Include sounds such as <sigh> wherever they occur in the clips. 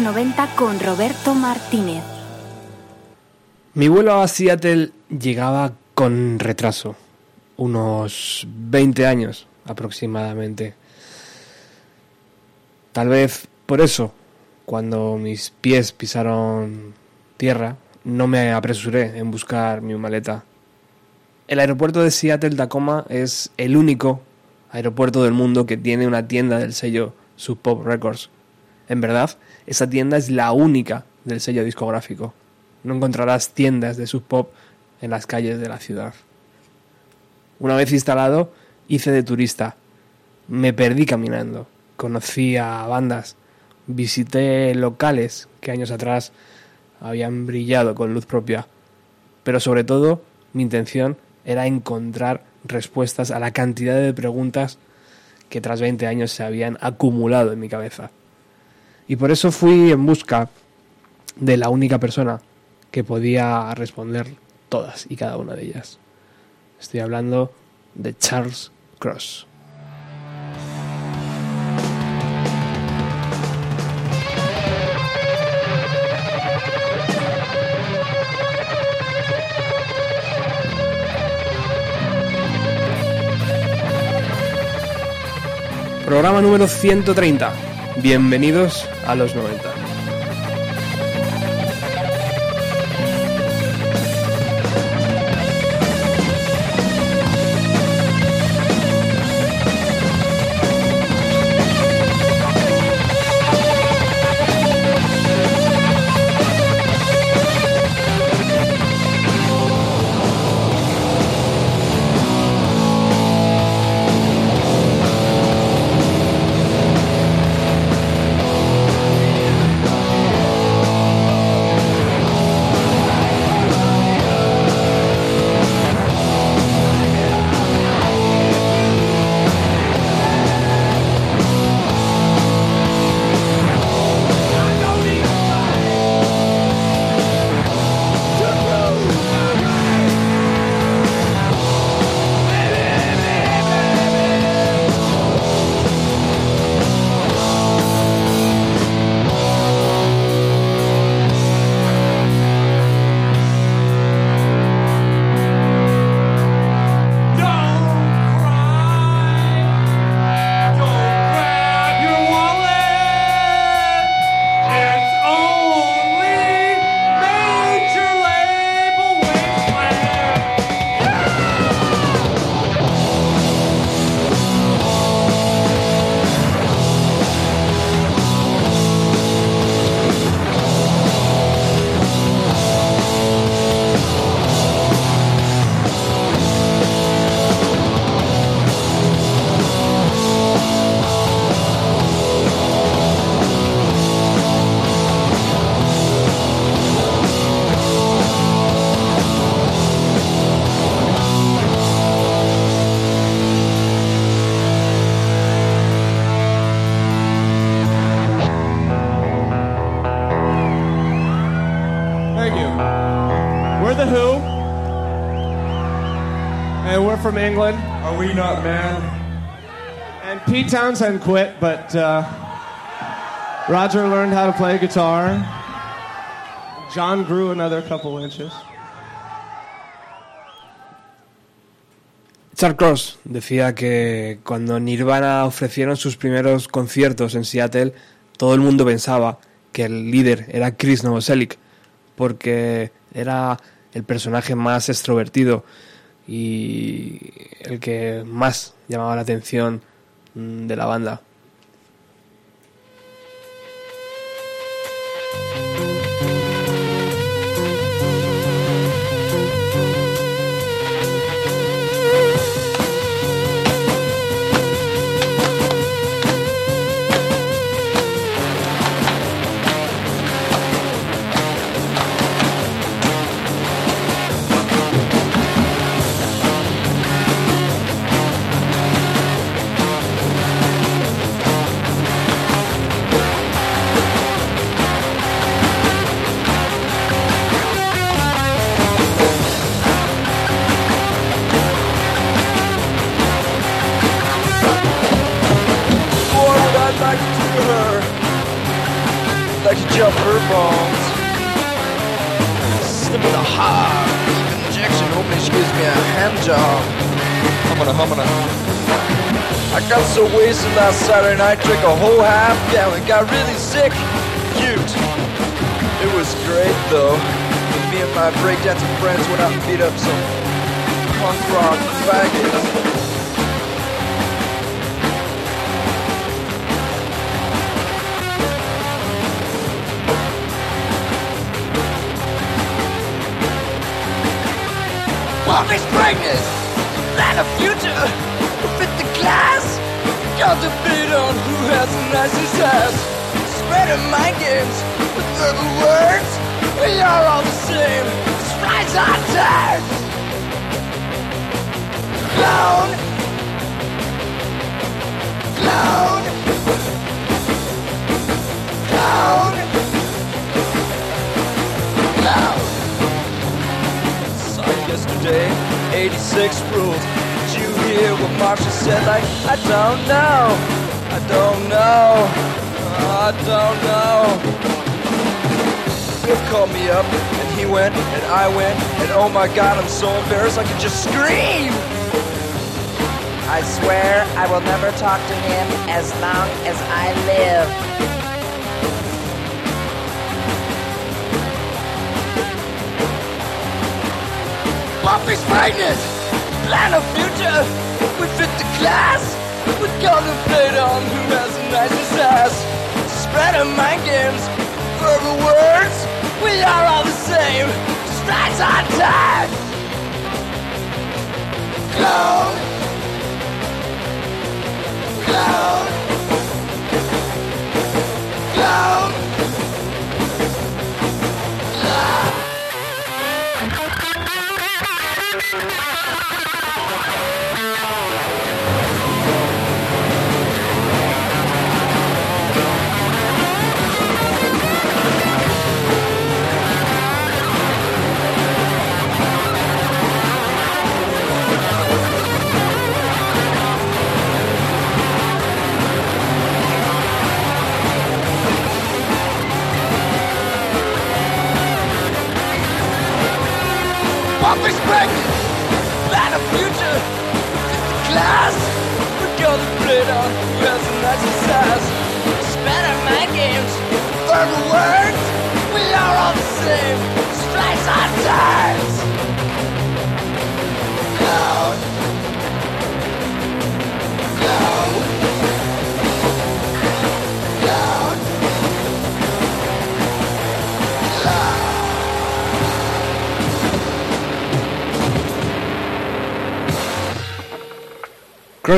90 con Roberto Martínez. Mi vuelo a Seattle llegaba con retraso, unos 20 años aproximadamente. Tal vez por eso, cuando mis pies pisaron tierra, no me apresuré en buscar mi maleta. El aeropuerto de Seattle Tacoma es el único aeropuerto del mundo que tiene una tienda del sello Sub Pop Records. En verdad, esa tienda es la única del sello discográfico. No encontrarás tiendas de Sub Pop en las calles de la ciudad. Una vez instalado, hice de turista. Me perdí caminando. Conocí a bandas. Visité locales que años atrás habían brillado con luz propia. Pero sobre todo, mi intención era encontrar respuestas a la cantidad de preguntas que tras 20 años se habían acumulado en mi cabeza. Y por eso fui en busca de la única persona que podía responder todas y cada una de ellas. Estoy hablando de Charles Cross. Programa número 130. Bienvenidos a los 90. From England. Are we not man? And Pete Townsend quit, but uh, Roger learned how to play guitar. John grew another couple inches. Charles Cross decía que cuando Nirvana ofrecieron sus primeros conciertos en Seattle, todo el mundo pensaba que el líder era Chris Novoselic, porque era el personaje más extrovertido y el que más llamaba la atención mm, de la banda.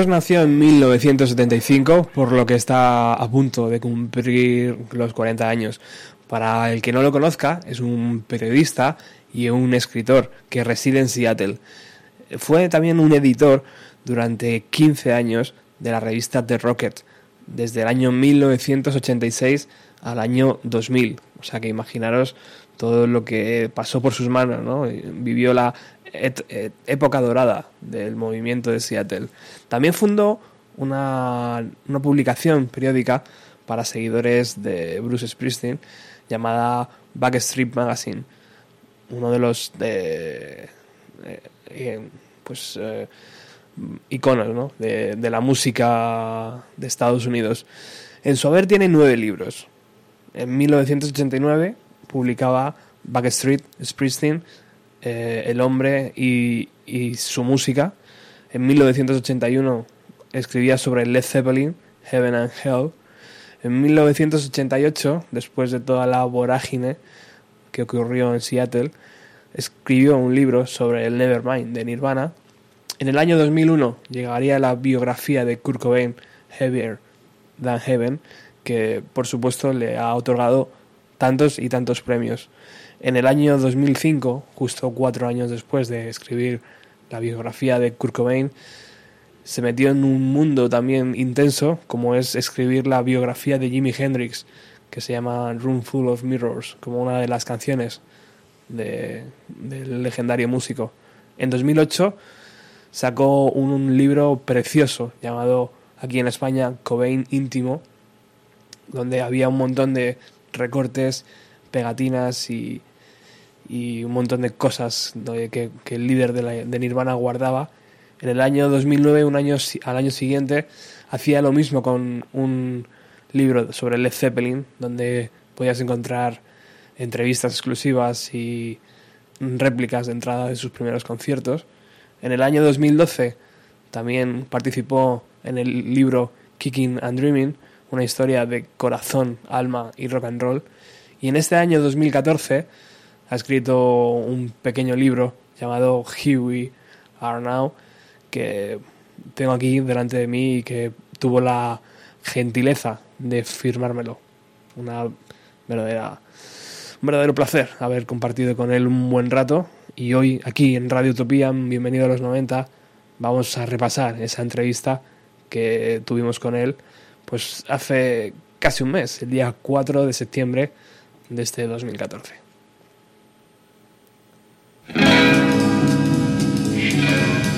Nació en 1975, por lo que está a punto de cumplir los 40 años. Para el que no lo conozca, es un periodista y un escritor que reside en Seattle. Fue también un editor durante 15 años de la revista The Rocket, desde el año 1986 al año 2000. O sea que imaginaros todo lo que pasó por sus manos, ¿no? Vivió la época dorada del movimiento de Seattle. También fundó una, una publicación periódica para seguidores de Bruce Springsteen llamada Backstreet Magazine, uno de los de, eh, eh, pues eh, iconos ¿no? de, de la música de Estados Unidos. En su haber tiene nueve libros. En 1989 publicaba Backstreet Springsteen, eh, El hombre y, y su música. En 1981 escribía sobre Led Zeppelin, Heaven and Hell. En 1988, después de toda la vorágine que ocurrió en Seattle, escribió un libro sobre el Nevermind de Nirvana. En el año 2001 llegaría la biografía de Kurt Cobain, Heavier Than Heaven, que por supuesto le ha otorgado tantos y tantos premios. En el año 2005, justo cuatro años después de escribir la biografía de Kurt Cobain, se metió en un mundo también intenso como es escribir la biografía de Jimi Hendrix, que se llama Room Full of Mirrors, como una de las canciones de- del legendario músico. En 2008 sacó un libro precioso llamado aquí en España Cobain Íntimo, donde había un montón de recortes, pegatinas y, y un montón de cosas que, el líder de, Nirvana guardaba. En el año 2009, un año, al año siguiente, hacía lo mismo con un libro sobre Led Zeppelin, donde podías encontrar entrevistas exclusivas y réplicas de entrada de sus primeros conciertos. En el año 2012 también participó en el libro Kicking and Dreaming, una historia de corazón, alma y rock and roll. Y en este año 2014 ha escrito un pequeño libro llamado Are Now, que tengo aquí delante de mí y que tuvo la gentileza de firmármelo. Una verdadera, un verdadero placer haber compartido con él un buen rato. Y hoy, aquí en Radio Utopía, en Bienvenido a los 90, vamos a repasar esa entrevista que tuvimos con él pues hace casi un mes, el día 4 de septiembre de este 2014. Thank you.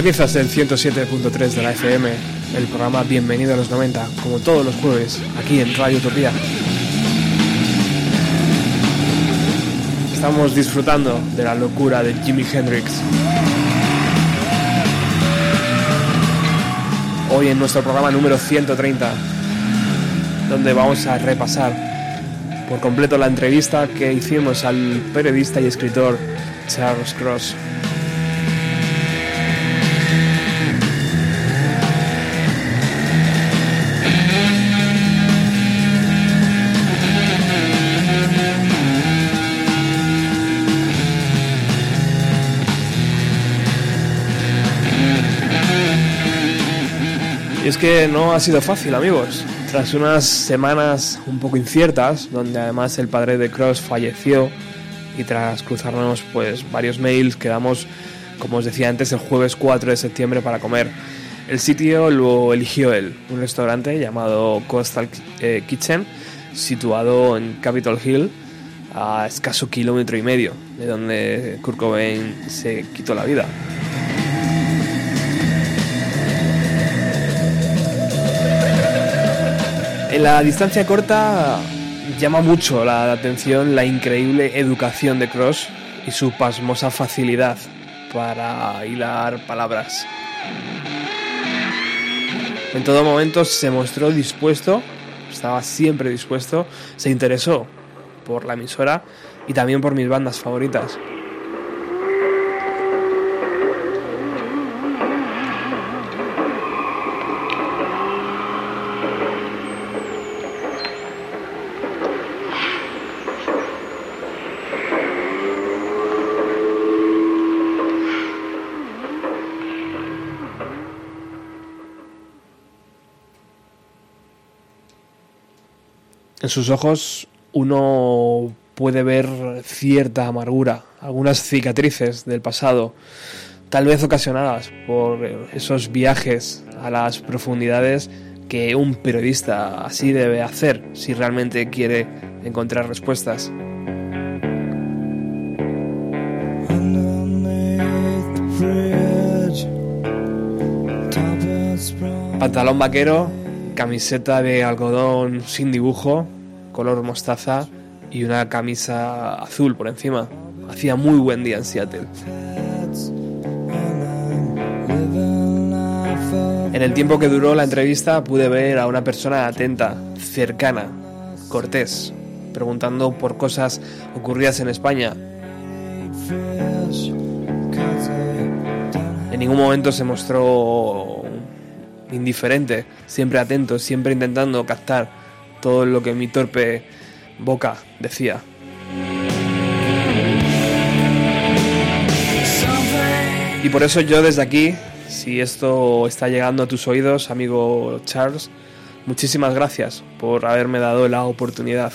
Sintonizas el 107.3 de la FM, el programa Bienvenido a los 90, como todos los jueves, aquí en Radio Utopía. Estamos disfrutando de la locura de Jimi Hendrix. Hoy en nuestro programa número 130, donde vamos a repasar por completo la entrevista que hicimos al periodista y escritor Charles Cross. Que no ha sido fácil, amigos. Tras unas semanas un poco inciertas, donde además el padre de Cross falleció, y tras cruzarnos pues varios mails, quedamos, como os decía antes, el jueves 4 de septiembre para comer. El sitio lo eligió él, un restaurante llamado Coastal eh, Kitchen, situado en Capitol Hill, a escaso kilómetro y medio de donde Kurt Cobain se quitó la vida. En la distancia corta llama mucho la atención la increíble educación de Cross y su pasmosa facilidad para hilar palabras. En todo momento se mostró dispuesto, estaba siempre dispuesto, se interesó por la emisora y también por mis bandas favoritas. Sus ojos uno puede ver cierta amargura, algunas cicatrices del pasado, tal vez ocasionadas por esos viajes a las profundidades que un periodista así debe hacer si realmente quiere encontrar respuestas. Pantalón vaquero, camiseta de algodón sin dibujo, color mostaza y una camisa azul por encima. Hacía muy buen día en Seattle. En el tiempo que duró la entrevista pude ver a una persona atenta, cercana, cortés, preguntando por cosas ocurridas en España. En ningún momento se mostró indiferente, siempre atento, siempre intentando captar todo lo que mi torpe boca decía. Y por eso yo desde aquí, si esto está llegando a tus oídos, amigo Charles, muchísimas gracias por haberme dado la oportunidad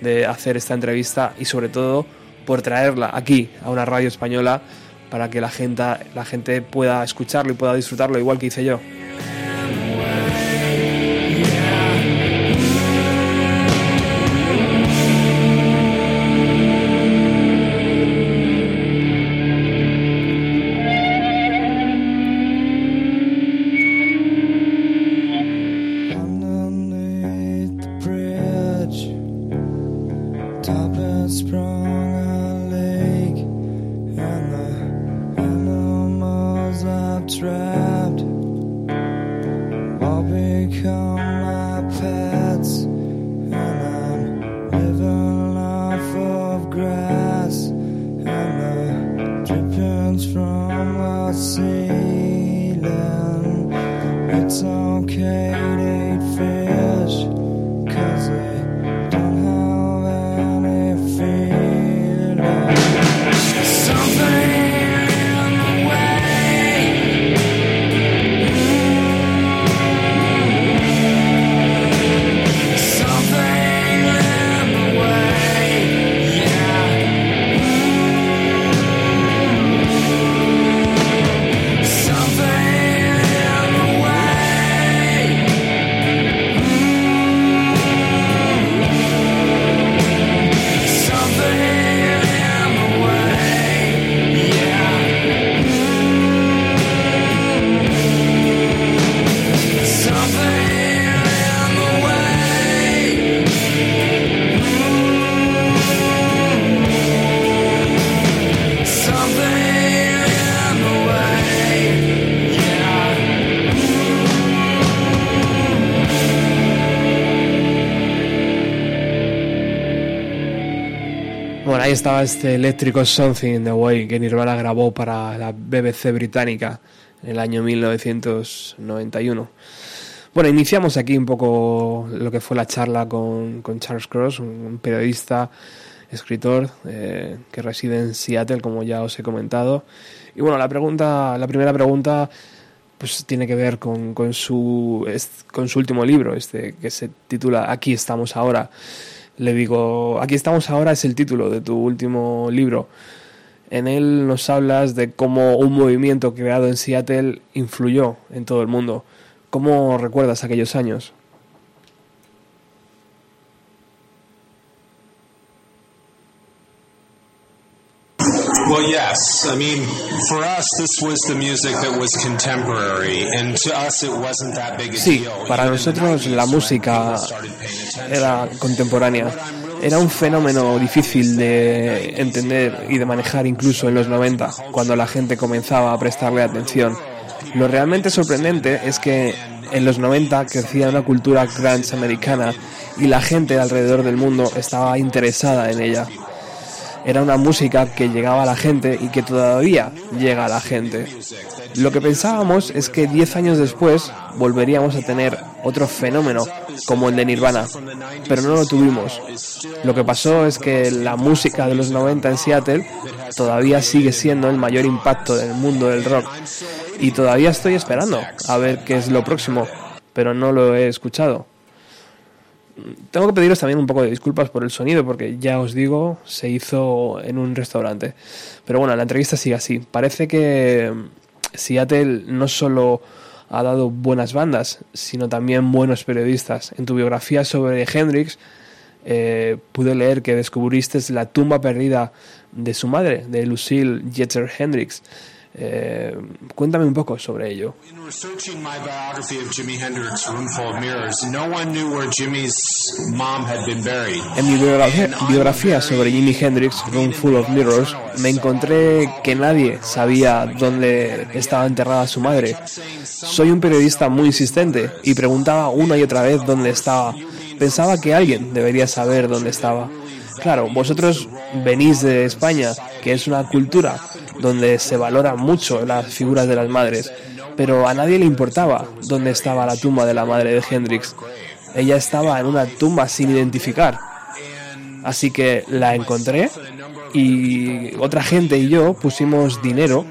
de hacer esta entrevista y sobre todo por traerla aquí a una radio española para que la gente, la gente pueda escucharlo y pueda disfrutarlo igual que hice yo. Ahí estaba este eléctrico Something in the Way que Nirvana grabó para la BBC británica en el año 1991. Bueno, iniciamos aquí un poco lo que fue la charla con, Charles Cross, un periodista, escritor eh, que reside en Seattle, como ya os he comentado. Y bueno, la pregunta, la primera pregunta, pues tiene que ver con, con su, con su último libro, este que se titula Aquí estamos ahora. Le digo, Aquí estamos ahora es el título de tu último libro. En él nos hablas de cómo un movimiento creado en Seattle influyó en todo el mundo. ¿Cómo recuerdas aquellos años? Well, yes. I mean, for us, this was the music that was contemporary, and to us, it wasn't that big a Sí, deal. para nosotros la música era contemporánea. Era un fenómeno difícil de entender y de manejar incluso en los 90, cuando la gente comenzaba a prestarle atención. Lo realmente sorprendente es que en los 90 crecía una cultura grunge americana y la gente alrededor del mundo estaba interesada en ella. Era una música que llegaba a la gente y que todavía llega a la gente. Lo que pensábamos es que 10 años después volveríamos a tener otro fenómeno como el de Nirvana, pero no lo tuvimos. Lo que pasó es que la música de los 90 en Seattle todavía sigue siendo el mayor impacto del mundo del rock y todavía estoy esperando a ver qué es lo próximo, pero no lo he escuchado. Tengo que pediros también un poco de disculpas por el sonido, porque ya os digo, se hizo en un restaurante. Pero bueno, la entrevista sigue así. Parece que Seattle no solo ha dado buenas bandas, sino también buenos periodistas. En tu biografía sobre Hendrix eh, pude leer que descubriste la tumba perdida de su madre, de Lucille Jeter Hendrix. Eh, cuéntame un poco sobre ello. In researching my biography of Jimi Hendrix, Room Full of Mirrors, no one knew where Jimmy's mom had been buried. En mi biografía, biografía sobre Jimi Hendrix, Room Full of Mirrors, me encontré que nadie sabía dónde estaba enterrada su madre. Soy un periodista muy insistente y preguntaba una y otra vez dónde estaba. Pensaba que alguien debería saber dónde estaba. Claro, vosotros venís de España, que es una cultura donde se valora mucho las figuras de las madres, pero a nadie le importaba dónde estaba la tumba de la madre de Hendrix. Ella estaba en una tumba sin identificar. Así que la encontré y otra gente y yo pusimos dinero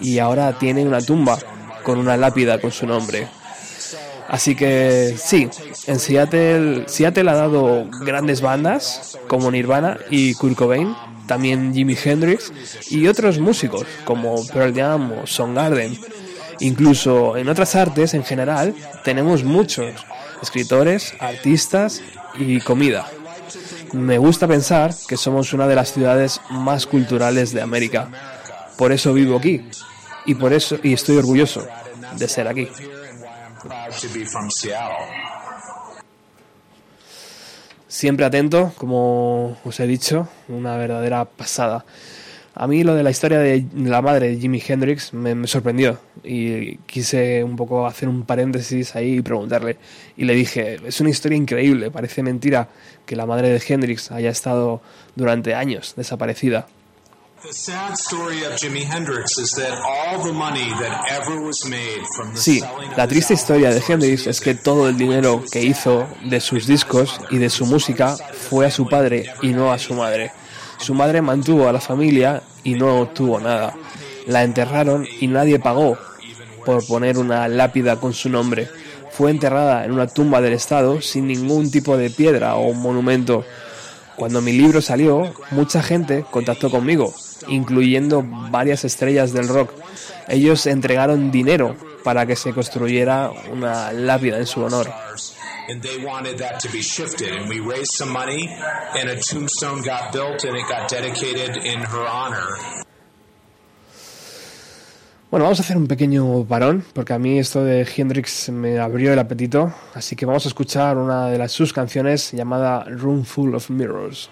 y ahora tiene una tumba con una lápida con su nombre. Así que sí, en Seattle, Seattle ha dado grandes bandas como Nirvana y Kurt Cobain, también Jimi Hendrix y otros músicos como Pearl Jam o Soundgarden. Incluso en otras artes en general tenemos muchos escritores, artistas y comida. Me gusta pensar que somos una de las ciudades más culturales de América. Por eso vivo aquí y por eso y estoy orgulloso de ser aquí. Proud to be from Seattle. Siempre atento, como os he dicho, una verdadera pasada. A mí lo de la historia de la madre de Jimi Hendrix me, me sorprendió y quise un poco hacer un paréntesis ahí y preguntarle. Y le dije, es una historia increíble, parece mentira que la madre de Hendrix haya estado durante años desaparecida. Sí, la triste historia de Hendrix es que todo el dinero que hizo de sus discos y de su música fue a su padre y no a su madre. Su madre mantuvo a la familia y no obtuvo nada. La enterraron y nadie pagó por poner una lápida con su nombre. Fue enterrada en una tumba del Estado sin ningún tipo de piedra o monumento. Cuando mi libro salió, mucha gente contactó conmigo, incluyendo varias estrellas del rock. Ellos entregaron dinero para que se construyera una lápida en su honor. and they wanted that to be shifted and we raised some money and a tombstone got built and it got dedicated in her honor Bueno, vamos a hacer un pequeño parón, porque a mí esto de Hendrix me abrió el apetito, así que vamos a escuchar una de las sus canciones llamada Room Full of Mirrors.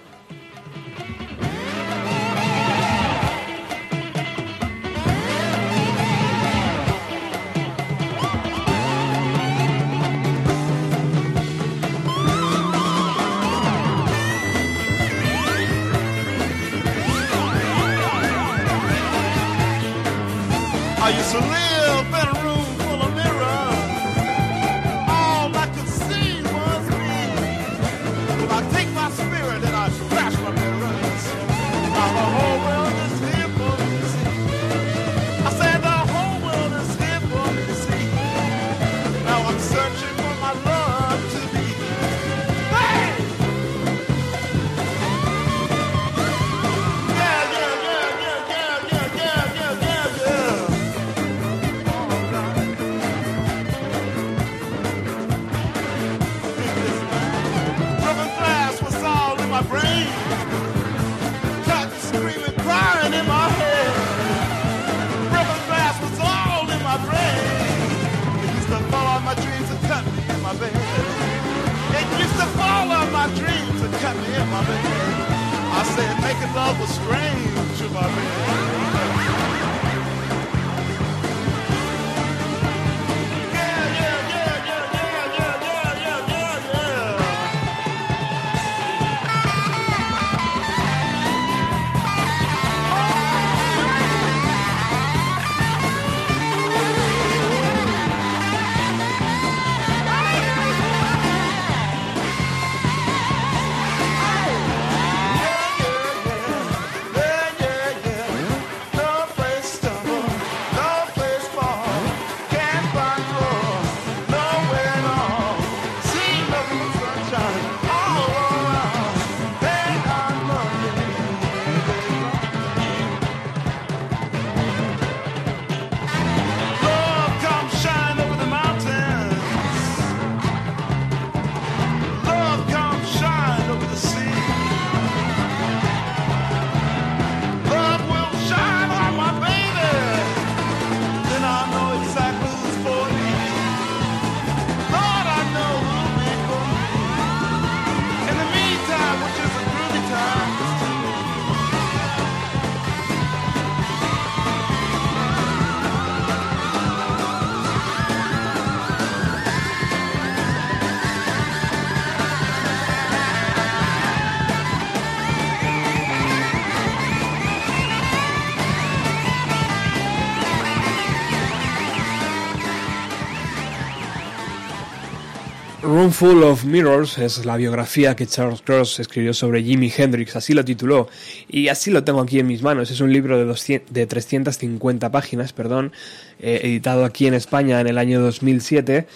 Room Full of Mirrors es la biografía que Charles Cross escribió sobre Jimi Hendrix, así lo tituló, y así lo tengo aquí en mis manos. Es un libro de, 200 de 350 páginas, perdón, eh, editado aquí en España en el año 2007,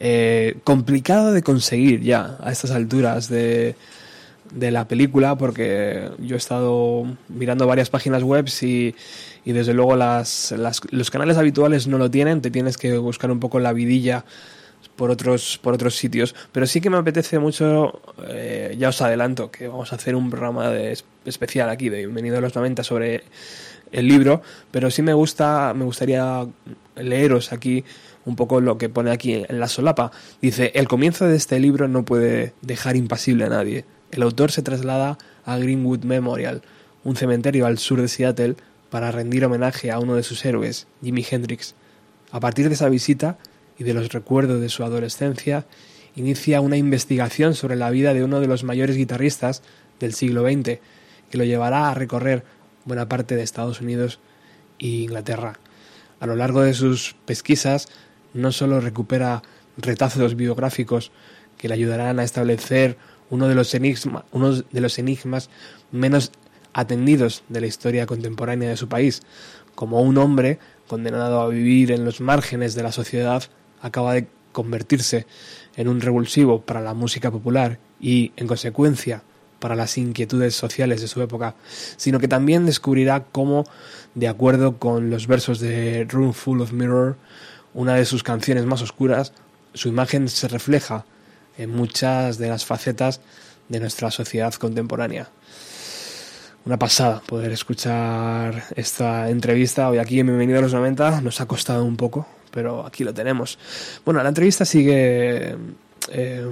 eh, complicado de conseguir ya a estas alturas de, de la película, porque yo he estado mirando varias páginas web y, y desde luego las, las- los canales habituales no lo tienen, te tienes que buscar un poco la vidilla por otros por otros sitios. Pero sí que me apetece mucho eh, ya os adelanto que vamos a hacer un programa de, especial aquí de bienvenido a los 90 sobre el libro pero sí me gusta me gustaría leeros aquí un poco lo que pone aquí en la solapa. Dice el comienzo de este libro no puede dejar impasible a nadie. El autor se traslada a Greenwood Memorial un cementerio al sur de Seattle para rendir homenaje a uno de sus héroes Jimi Hendrix. A partir de esa visita y de los recuerdos de su adolescencia, inicia una investigación sobre la vida de uno de los mayores guitarristas del siglo XX, que lo llevará a recorrer buena parte de Estados Unidos e Inglaterra. A lo largo de sus pesquisas, no solo recupera retazos biográficos que le ayudarán a establecer uno de los, enigma- uno de los enigmas menos atendidos de la historia contemporánea de su país, como un hombre condenado a vivir en los márgenes de la sociedad acaba de convertirse en un revulsivo para la música popular y, en consecuencia, para las inquietudes sociales de su época, sino que también descubrirá cómo, de acuerdo con los versos de Room Full of Mirror, una de sus canciones más oscuras, su imagen se refleja en muchas de las facetas de nuestra sociedad contemporánea. Una pasada poder escuchar esta entrevista hoy aquí en Bienvenido a los 90. Nos ha costado un poco, pero aquí lo tenemos. Bueno, la entrevista sigue. eh,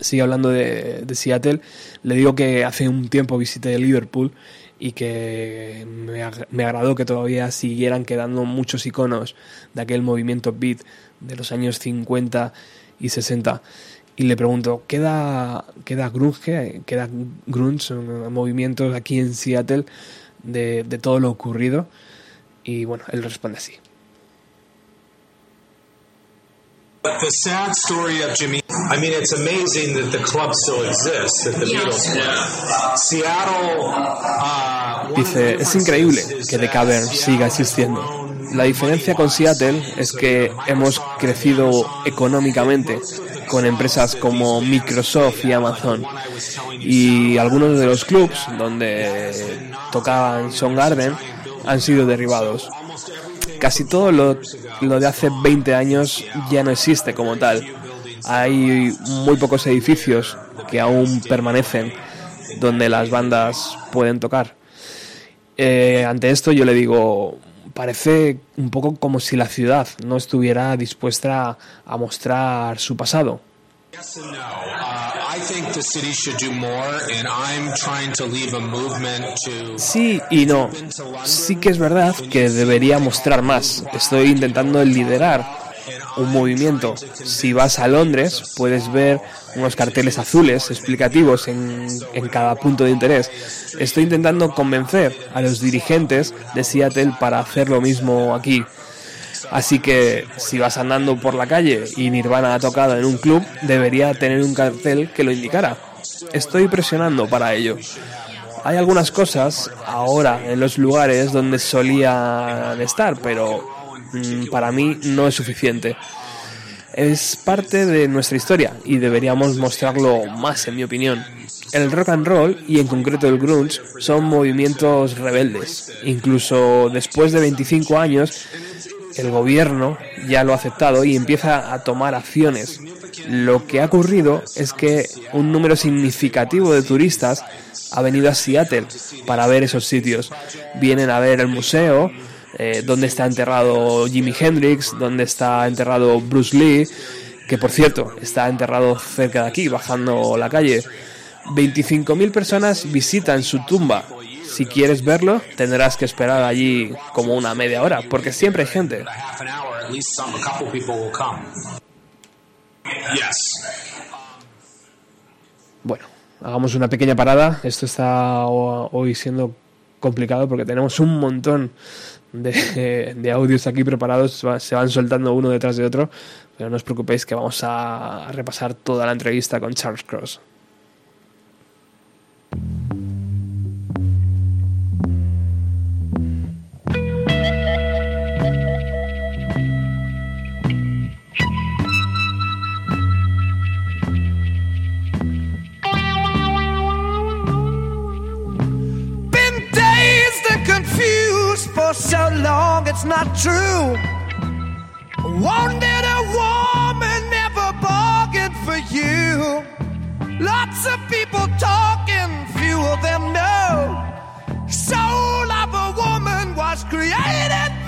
sigue hablando de, Seattle. Le digo que hace un tiempo visité Liverpool y que me, me agradó que todavía siguieran quedando muchos iconos de aquel movimiento beat de los años 50 y 60. Y le pregunto, ¿queda, queda grunge, queda grunge, movimientos aquí en Seattle de, de todo lo ocurrido? Y bueno, él responde así. The sad story of Jimmy. I mean, it's amazing that the club still exists, that the Beatles club. Seattle. Uh, Dice, es increíble que The Cavern Seattle siga existiendo. La diferencia con Seattle es que hemos crecido económicamente con empresas como Microsoft y Amazon. Y algunos de los clubs donde tocaban Soundgarden han sido derribados. Casi todo lo, de hace 20 años ya no existe como tal. Hay muy pocos edificios que aún permanecen donde las bandas pueden tocar. Eh, ante esto yo le digo, parece un poco como si la ciudad no estuviera dispuesta a mostrar su pasado. Yes and no. Uh, I think the city should do more, and I'm trying to leave a movement to. Sí y no. Sí que es verdad que debería mostrar más. Estoy intentando liderar un movimiento. Si vas a Londres puedes ver unos carteles azules explicativos en, en cada punto de interés. Estoy intentando convencer a los dirigentes de Seattle para hacer lo mismo aquí. Así que si vas andando por la calle y Nirvana ha tocado en un club, debería tener un cartel que lo indicara. Estoy presionando para ello. Hay algunas cosas ahora en los lugares donde solían estar, pero mm, para mí no es suficiente. Es parte de nuestra historia y deberíamos mostrarlo más, en mi opinión. El rock and roll y en concreto el grunge son movimientos rebeldes. Incluso después de 25 años, el gobierno ya lo ha aceptado y empieza a tomar acciones. Lo que ha ocurrido es que un número significativo de turistas ha venido a Seattle para ver esos sitios. Vienen a ver el museo, eh, donde está enterrado Jimi Hendrix, donde está enterrado Bruce Lee, que por cierto está enterrado cerca de aquí, bajando la calle. 25.000 personas visitan su tumba. Si quieres verlo, tendrás que esperar allí como una media hora, porque siempre hay gente. Bueno, hagamos una pequeña parada. Esto está ho- hoy siendo complicado porque tenemos un montón de, <laughs> de audios aquí preparados. Se van soltando uno detrás de otro. Pero no os preocupéis que vamos a repasar toda la entrevista con Charles Cross. For so long, it's not true. Wanted a woman, never bargained for you. Lots of people talking, few of them know. Soul of a woman was created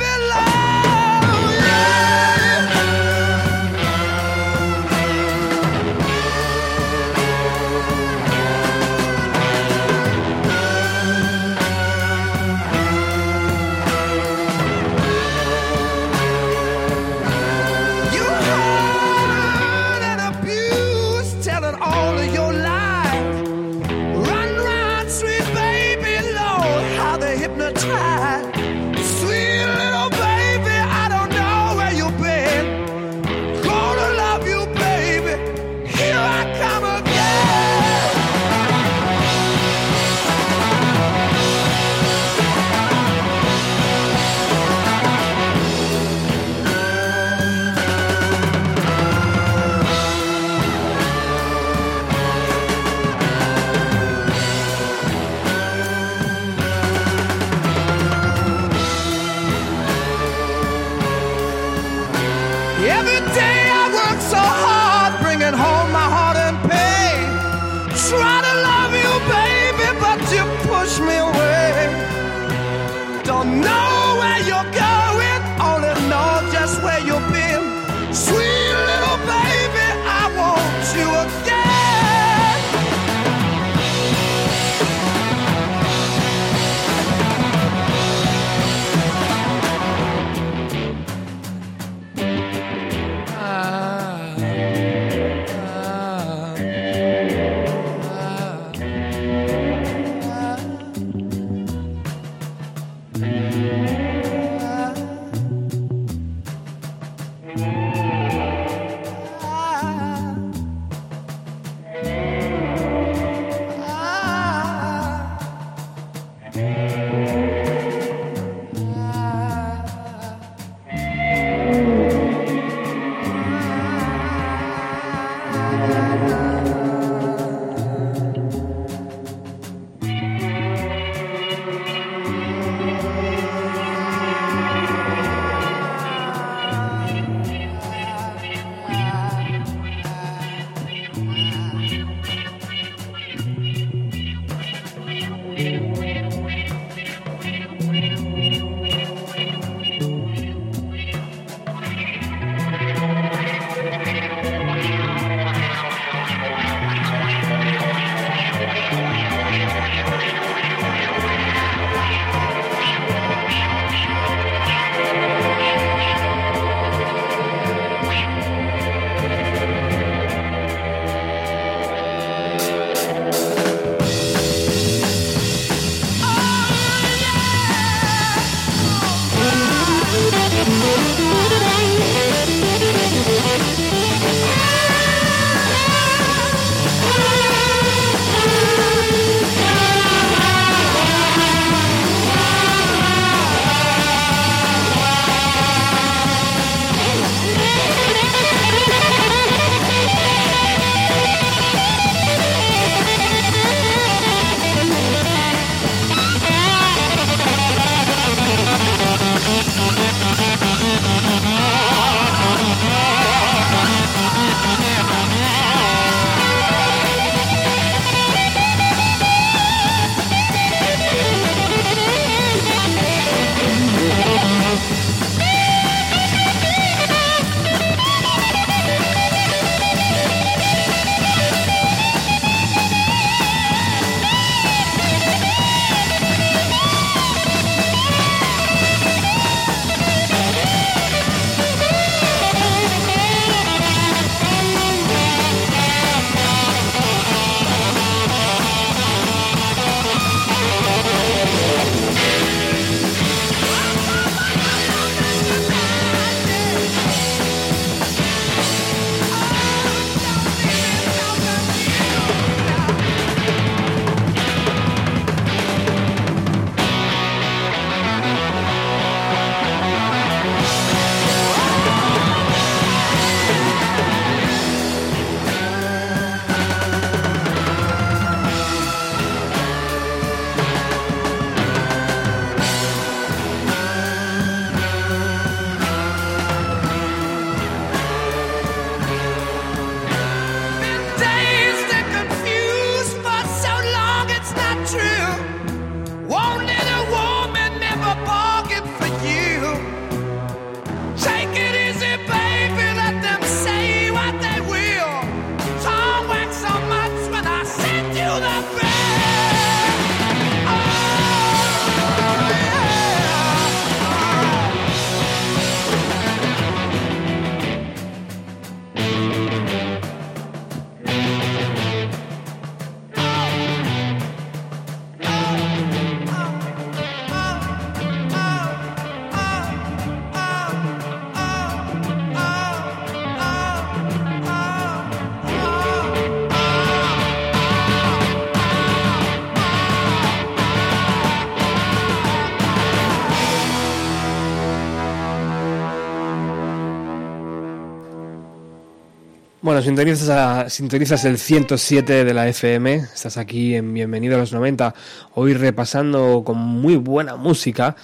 Sintonizas, el 107 de la FM, estás aquí en Bienvenido a los 90, hoy repasando con muy buena música,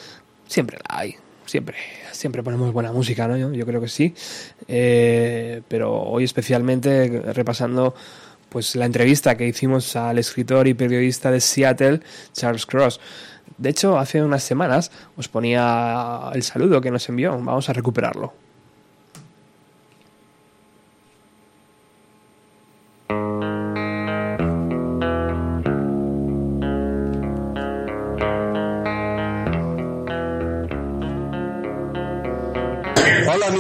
siempre la hay, siempre, siempre ponemos buena música, ¿no? Yo, yo creo que sí, Eh, pero hoy especialmente repasando pues la entrevista que hicimos al escritor y periodista de Seattle, Charles Cross. De hecho, hace unas semanas os ponía el saludo que nos envió, vamos a recuperarlo.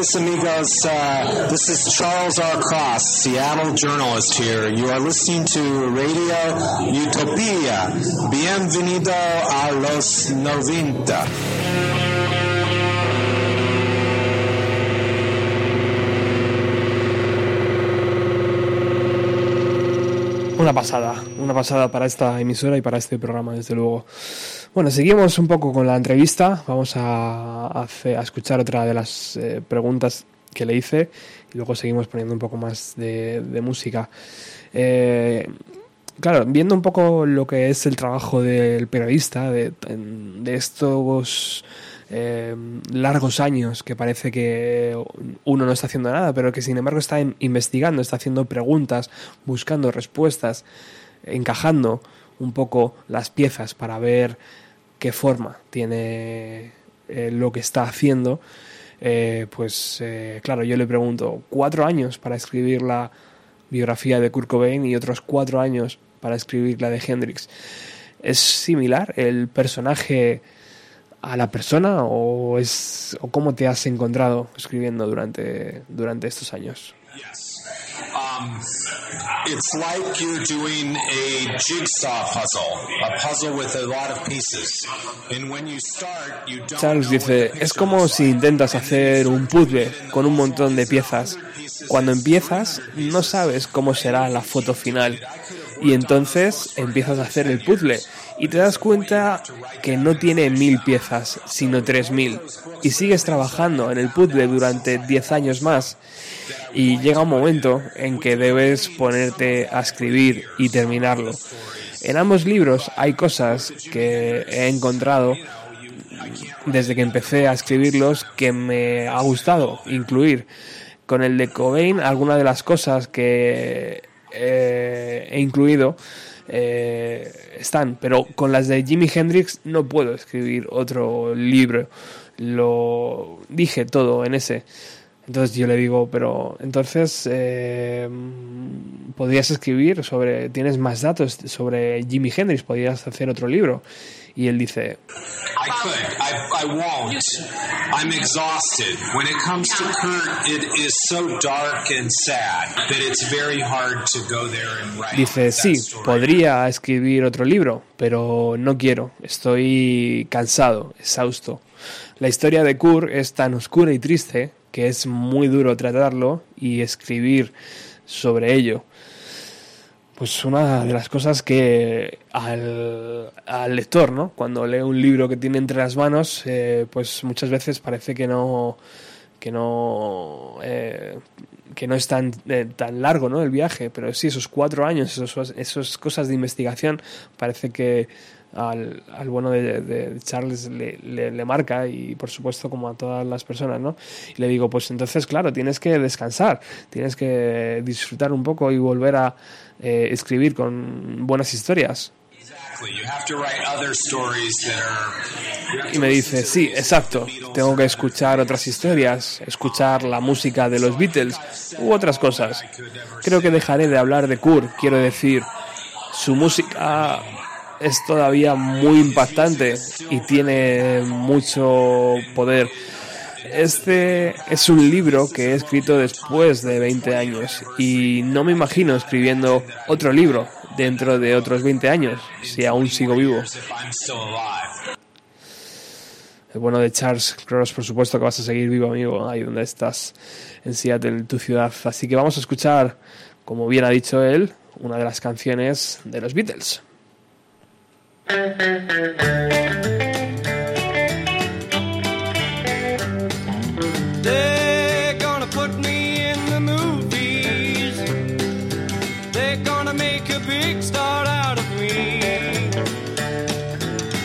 Mis amigos. Uh, this is Charles R. Cross, Seattle journalist here. You are listening to Radio Utopia. Bienvenido a los 90. Una pasada, una pasada para esta emisora y para este programa, desde luego. Bueno, seguimos un poco con la entrevista. Vamos a, escuchar otra de las eh, preguntas que le hice y luego seguimos poniendo un poco más de, de música. Eh, claro, viendo un poco lo que es el trabajo del periodista, de, estos eh, largos años que parece que uno no está haciendo nada, pero que sin embargo está in- investigando, está haciendo preguntas, buscando respuestas, encajando un poco las piezas para ver qué forma tiene eh, lo que está haciendo. Eh, pues eh, claro, yo le pregunto, cuatro años para escribir la biografía de Kurt Cobain y otros cuatro años para escribir la de Hendrix. ¿Es similar el personaje a la persona o es o cómo te has encontrado escribiendo durante durante estos años? Um, it's like you're doing a jigsaw puzzle, a puzzle with a lot of pieces. And when you start, you don't Charles dice, es como si intentas hacer un puzzle con un montón de 100 piezas. Cuando and empiezas 300 no sabes cómo será la foto final y entonces empiezas a hacer el puzzle y te das cuenta que no tiene mil piezas, sino tres mil y sigues trabajando en el puzzle durante 10 años más y llega un momento en que debes ponerte a escribir y terminarlo. En ambos libros hay cosas que he encontrado desde que empecé a escribirlos que me ha gustado incluir. Con el de Cobain, algunas de las cosas que eh, he incluido eh, están, pero con las de Jimi Hendrix no puedo escribir otro libro. Lo dije todo en ese. Entonces yo le digo, pero entonces eh, podrías escribir sobre, tienes más datos sobre Jimi Hendrix, podrías hacer otro libro. Y él dice, I could. I, I won't. I'm exhausted. When it comes to Kurt, it is so dark and sad that it's very hard to go there and write. Dice, sí, podría escribir otro libro, pero no quiero. Estoy cansado, exhausto. La historia de Kurt es tan oscura y triste que es muy duro tratarlo y escribir sobre ello. Pues una de las cosas que al, al lector, ¿no? Cuando lee un libro que tiene entre las manos, eh, pues muchas veces parece que no que no eh, que no es tan eh, tan largo, ¿no? El viaje, pero sí esos cuatro años, esos, esas cosas de investigación, parece que al, al bueno de, de Charles le, le, le marca y por supuesto como a todas las personas, ¿no? Y le digo, pues entonces claro, tienes que descansar, tienes que disfrutar un poco y volver a eh, escribir con buenas historias. Y me dice, sí, exacto, tengo que escuchar otras historias, escuchar la música de los Beatles u otras cosas. Creo que dejaré de hablar de Kurt, quiero decir, su música es todavía muy impactante y tiene mucho poder. Este es un libro que he escrito después de 20 años y no me imagino escribiendo otro libro dentro de otros 20 años, si aún sigo vivo. El bueno de Charles Cross, por supuesto que vas a seguir vivo, amigo, ahí donde estás, en Seattle, tu ciudad. Así que vamos a escuchar, como bien ha dicho él, una de las canciones de los Beatles. They're gonna put me in the movies. They're gonna make a big star out of me.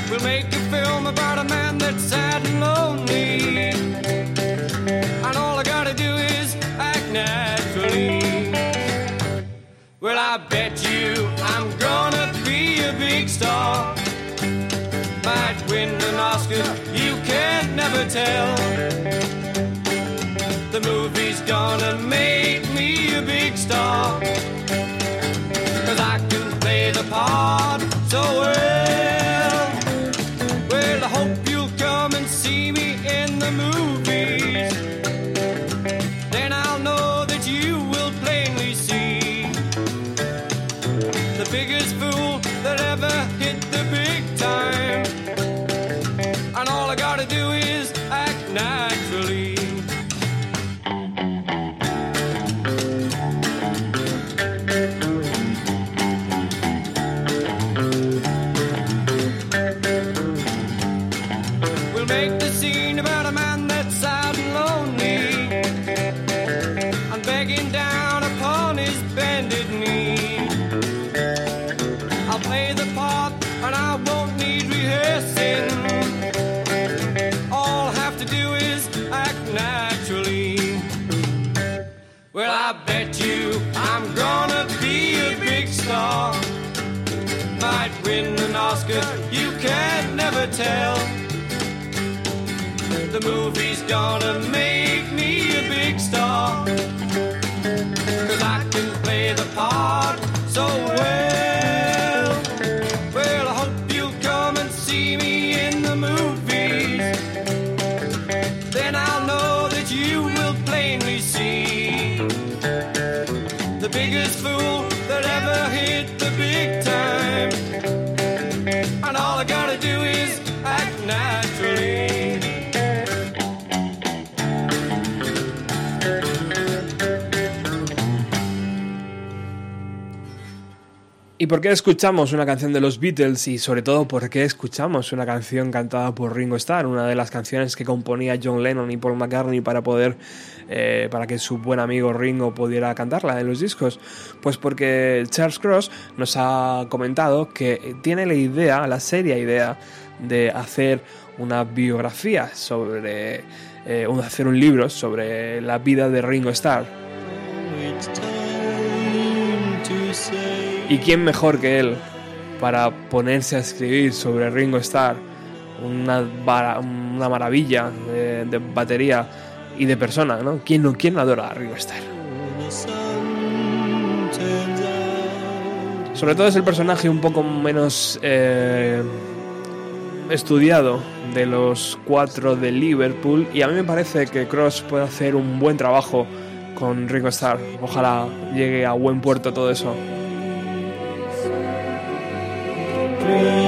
We'll make a film about a man that's sad and lonely. And all I gotta do is act naturally. Well, I bet you I'm gonna be a big star. Never tell. The movie's gonna make me a big star. Cause I can play the part so well. Well, I hope you'll come and see me in the movies. Then I'll know that you will plainly see the biggest fool that ever tell. The movie's gonna make ¿Y por qué escuchamos una canción de los Beatles y sobre todo por qué escuchamos una canción cantada por Ringo Starr, una de las canciones que componía John Lennon y Paul McCartney para poder eh, para que su buen amigo Ringo pudiera cantarla en los discos? Pues porque Charles Cross nos ha comentado que tiene la idea, la seria idea de hacer una biografía sobre eh, hacer un libro sobre la vida de Ringo Starr. ¿Y quién mejor que él para ponerse a escribir sobre Ringo Starr? Una, una maravilla de, batería y de persona, ¿no? ¿Quién no, quién adora a Ringo Starr? Sobre todo es el personaje un poco menos eh, estudiado de los cuatro de Liverpool y a mí me parece que Cross puede hacer un buen trabajo con Ringo Starr. Ojalá llegue a buen puerto todo eso. free.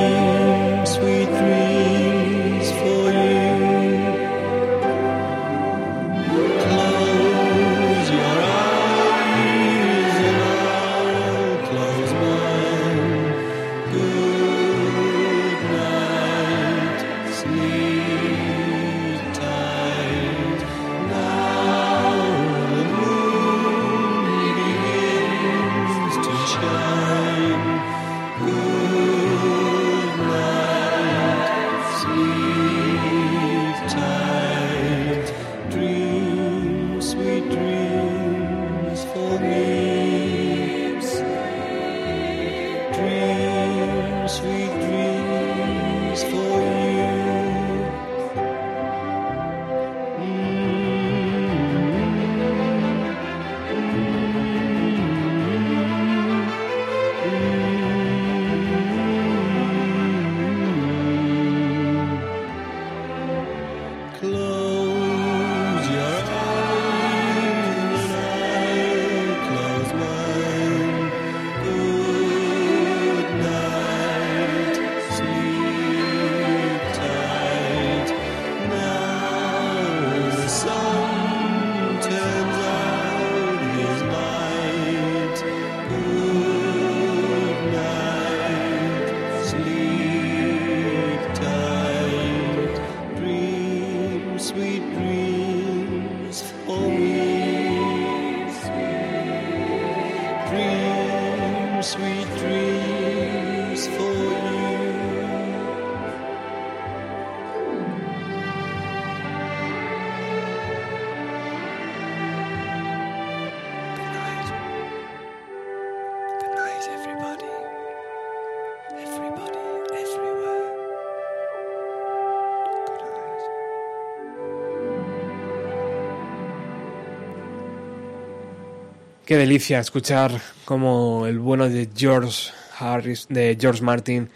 Qué delicia escuchar como el bueno de George Harris, de George Martin,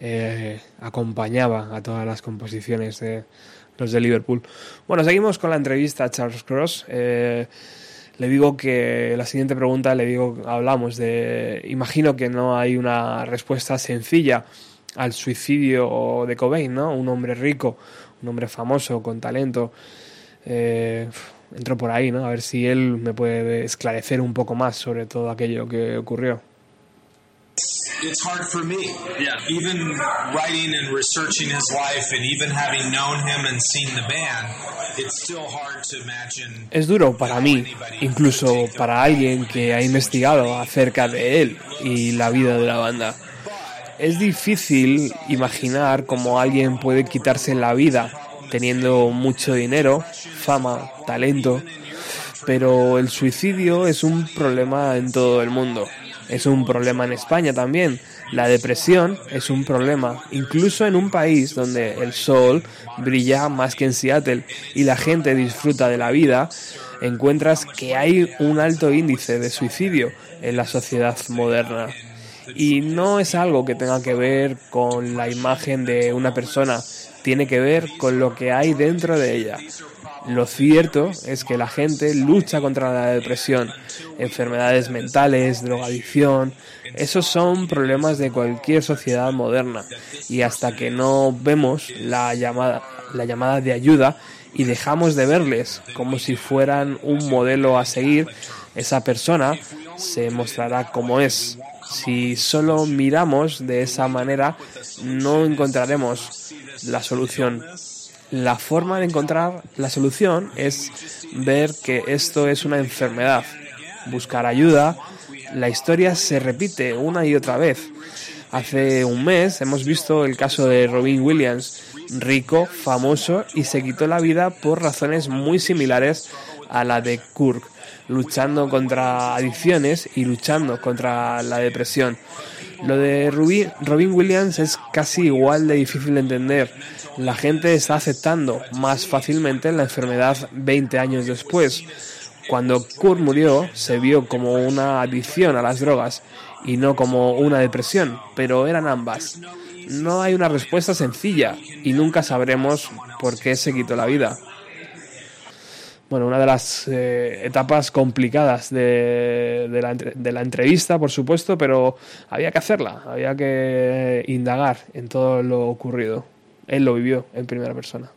eh, acompañaba a todas las composiciones de los de Liverpool. Bueno, seguimos con la entrevista a Charles Cross. Eh, le digo que la siguiente pregunta, le digo, hablamos de, imagino que no hay una respuesta sencilla al suicidio de Cobain, ¿no? Un hombre rico, un hombre famoso, con talento. Eh, entro por ahí, ¿no? A ver si él me puede esclarecer un poco más sobre todo aquello que ocurrió. It's hard for me. Yeah. Even writing and researching his life and even having known him and seen the band, it's still hard to imagine. Es duro para mí, incluso para alguien que ha investigado acerca de él y la vida de la banda. Es difícil imaginar cómo alguien puede quitarse la vida teniendo mucho dinero, fama, talento, pero el suicidio es un problema en todo el mundo. Es un problema en España también. La depresión es un problema, incluso en un país donde el sol brilla más que en Seattle y la gente disfruta de la vida, encuentras que hay un alto índice de suicidio en la sociedad moderna. Y no es algo que tenga que ver con la imagen de una persona, tiene que ver con lo que hay dentro de ella. Lo cierto es que la gente lucha contra la depresión, enfermedades mentales, drogadicción. Esos son problemas de cualquier sociedad moderna. Y hasta que no vemos la llamada, la llamada de ayuda y dejamos de verles como si fueran un modelo a seguir, esa persona se mostrará como es. Si solo miramos de esa manera, no encontraremos la solución la forma de encontrar la solución es ver que esto es una enfermedad, buscar ayuda. La historia se repite una y otra vez. Hace un mes hemos visto el caso de Robin Williams, rico, famoso y se quitó la vida por razones muy similares a la de Kirk, luchando contra adicciones y luchando contra la depresión. Lo de Robin Williams es casi igual de difícil de entender. La gente está aceptando más fácilmente la enfermedad 20 años después. Cuando Kurt murió, se vio como una adicción a las drogas y no como una depresión, pero eran ambas. No hay una respuesta sencilla y nunca sabremos por qué se quitó la vida bueno, una de las eh, etapas complicadas de, la, entrevista, por supuesto, pero había que hacerla, había que indagar en todo lo ocurrido. Él lo vivió en primera persona.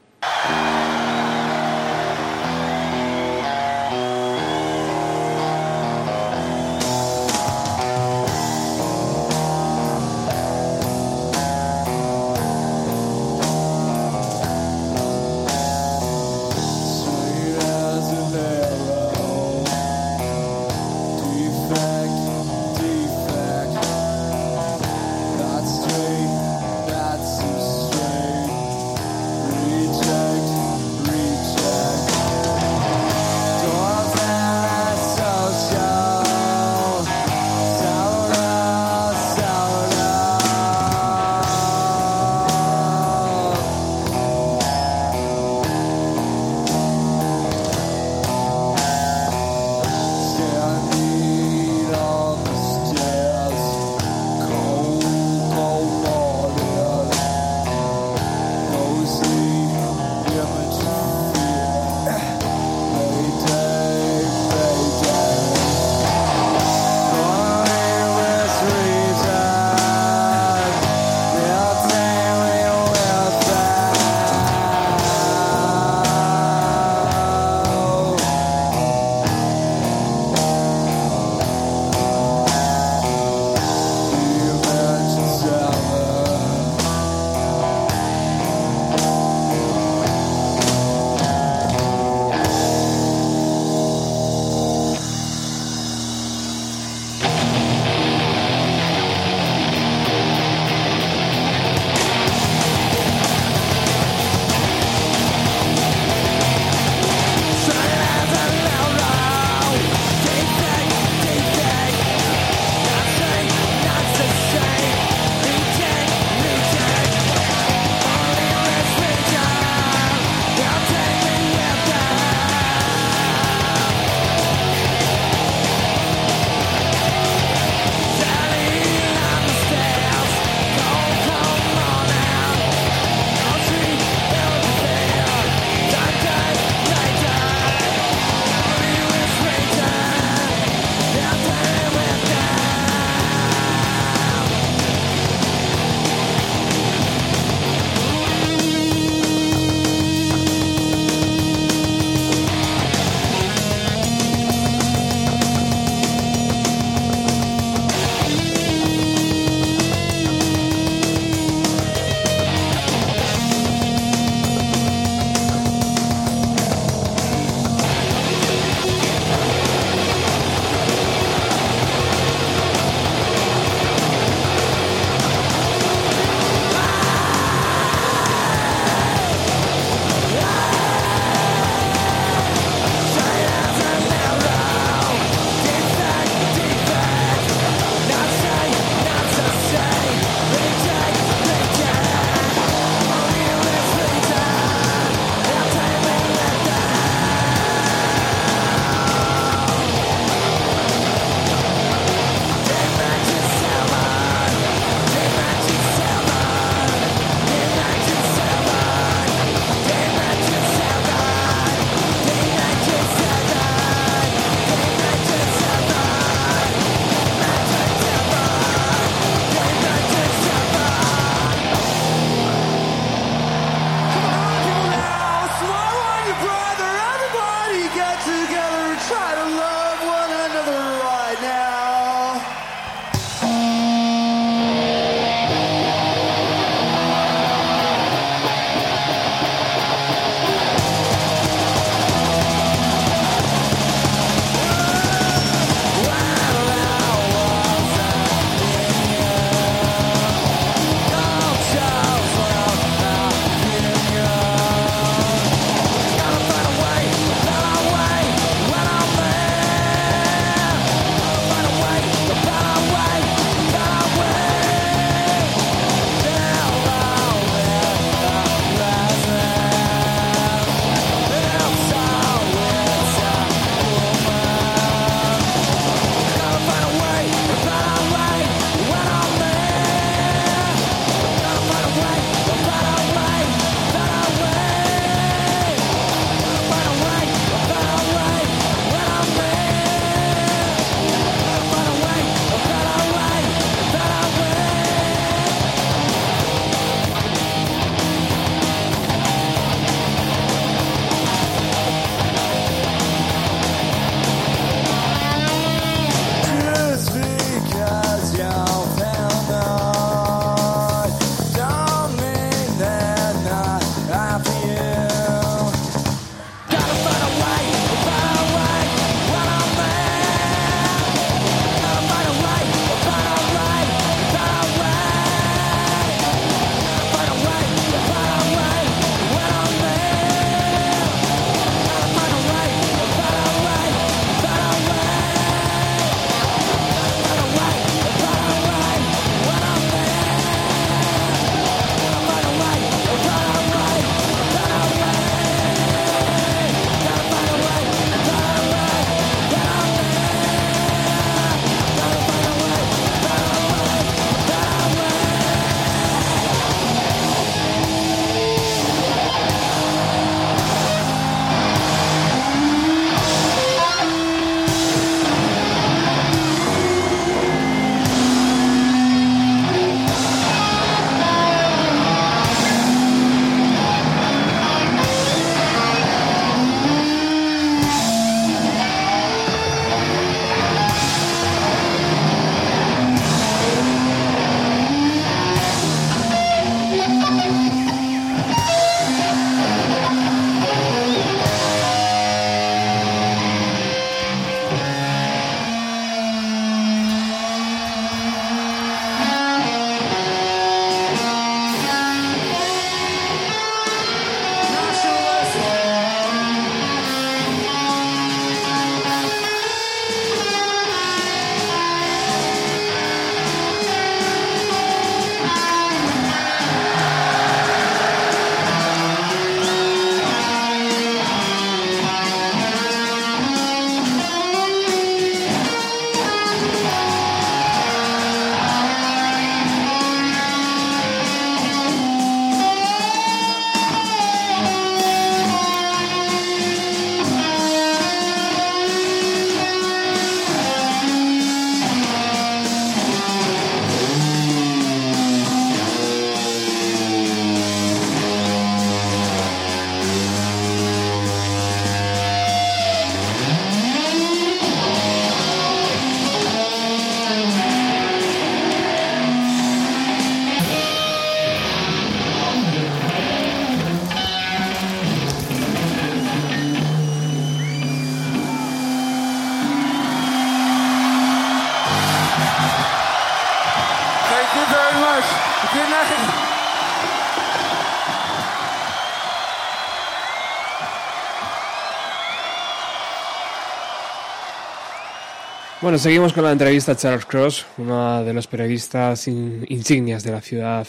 Bueno, seguimos con la entrevista a Charles Cross, uno de los periodistas in- insignias de la ciudad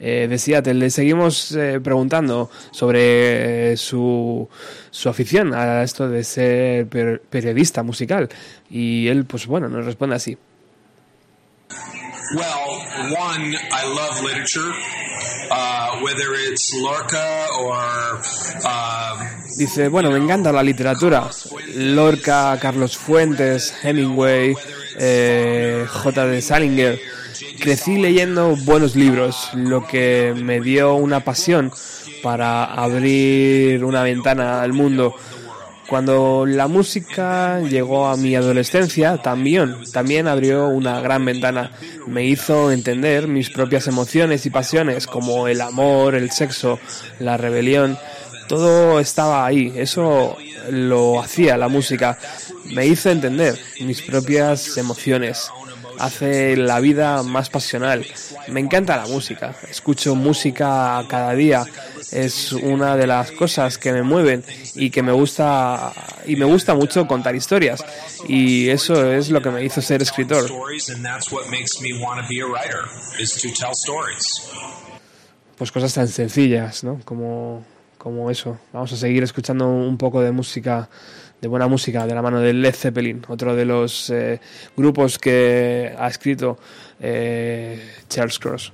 eh, de Seattle. Le seguimos eh, preguntando sobre eh, su, su afición a esto de ser per- periodista musical. Y él, pues bueno, nos responde así. Well, one, I love literature, uh, whether it's Lorca or uh, Dice, bueno, me encanta la literatura. Lorca, Carlos Fuentes, Hemingway, eh, J. de Salinger. Crecí leyendo buenos libros, lo que me dio una pasión para abrir una ventana al mundo. Cuando la música llegó a mi adolescencia, también, también abrió una gran ventana. Me hizo entender mis propias emociones y pasiones, como el amor, el sexo, la rebelión. Todo estaba ahí, eso lo hacía la música. Me hizo entender mis propias emociones. Hace la vida más pasional. Me encanta la música. Escucho música cada día. Es una de las cosas que me mueven y que me gusta y me gusta mucho contar historias. Y eso es lo que me hizo ser escritor. pues cosas tan sencillas, ¿no? Como, como eso. Vamos a seguir escuchando un poco de música, de buena música, de la mano de Led Zeppelin, otro de los eh, grupos que ha escrito eh, Charles Cross.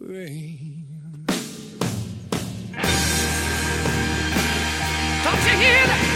Like rain. Don't you hear that?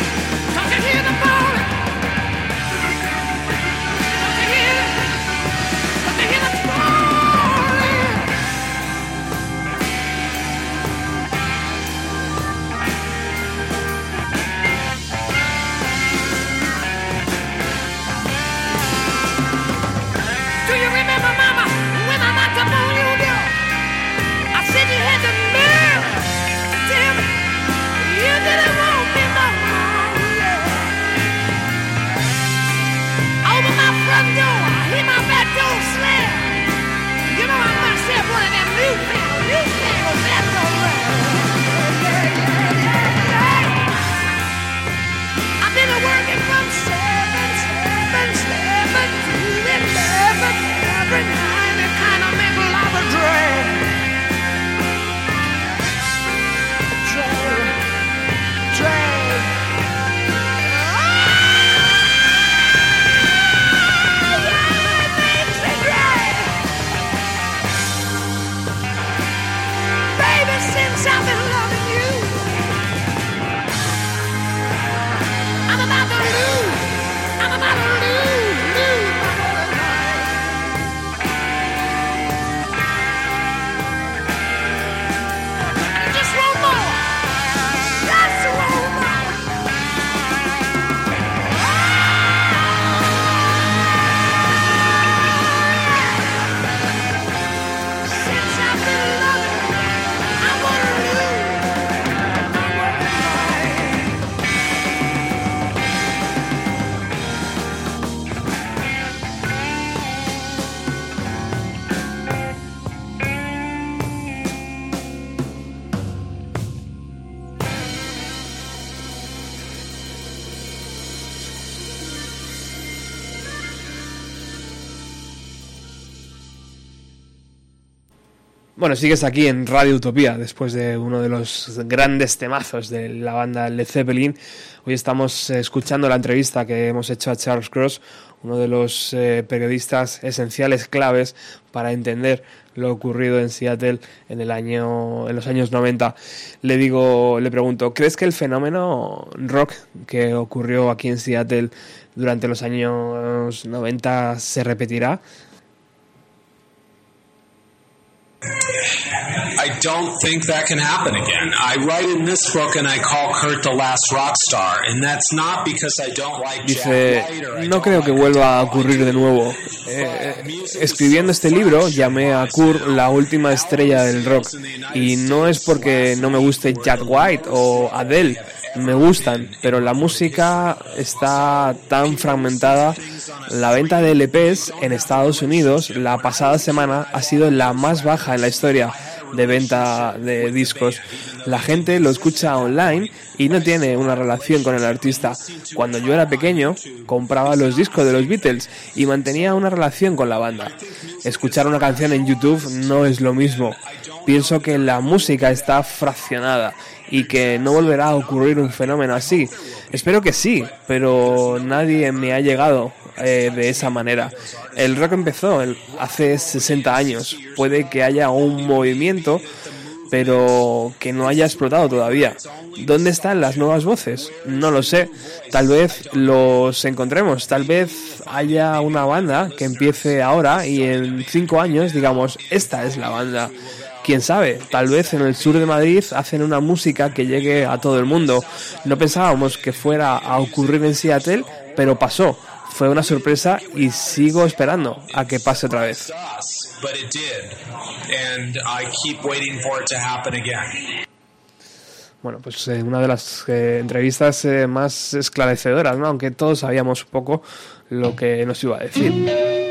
Sigues aquí en Radio Utopía después de uno de los grandes temazos de la banda Led Zeppelin. Hoy estamos eh, escuchando la entrevista que hemos hecho a Charles Cross, uno de los eh, periodistas esenciales claves para entender lo ocurrido en Seattle en el año en los años 90. Le digo, le pregunto, ¿crees que el fenómeno rock que ocurrió aquí en Seattle durante los años 90 se repetirá? I don't think that can happen again. I write in this book and I call Kurt the last rock star, and that's not because I don't like Jack Dice, no creo que vuelva a ocurrir de nuevo. Eh, eh, escribiendo este libro llamé a Kurt la última estrella del rock. Y no es porque no me guste Jack White o Adele, me gustan, pero la música está tan fragmentada. La venta de LPs en Estados Unidos la pasada semana ha sido la más baja en la historia de venta de discos. La gente lo escucha online y no tiene una relación con el artista. Cuando yo era pequeño, compraba los discos de los Beatles y mantenía una relación con la banda. Escuchar una canción en YouTube no es lo mismo. Pienso que la música está fraccionada y que no volverá a ocurrir un fenómeno así. Espero que sí, pero nadie me ha llegado eh, de esa manera. El rock empezó hace 60 años. Puede que haya un movimiento, pero que no haya explotado todavía. ¿Dónde están las nuevas voces? No lo sé. Tal vez los encontremos. Tal vez haya una banda que empiece ahora y en cinco años digamos, esta es la banda. Quién sabe, tal vez en el sur de Madrid hacen una música que llegue a todo el mundo. No pensábamos que fuera a ocurrir en Seattle, pero pasó. Fue una sorpresa y sigo esperando a que pase otra vez. Bueno, pues eh, una de las eh, entrevistas eh, más esclarecedoras, ¿no? Aunque todos sabíamos un poco lo que nos iba a decir.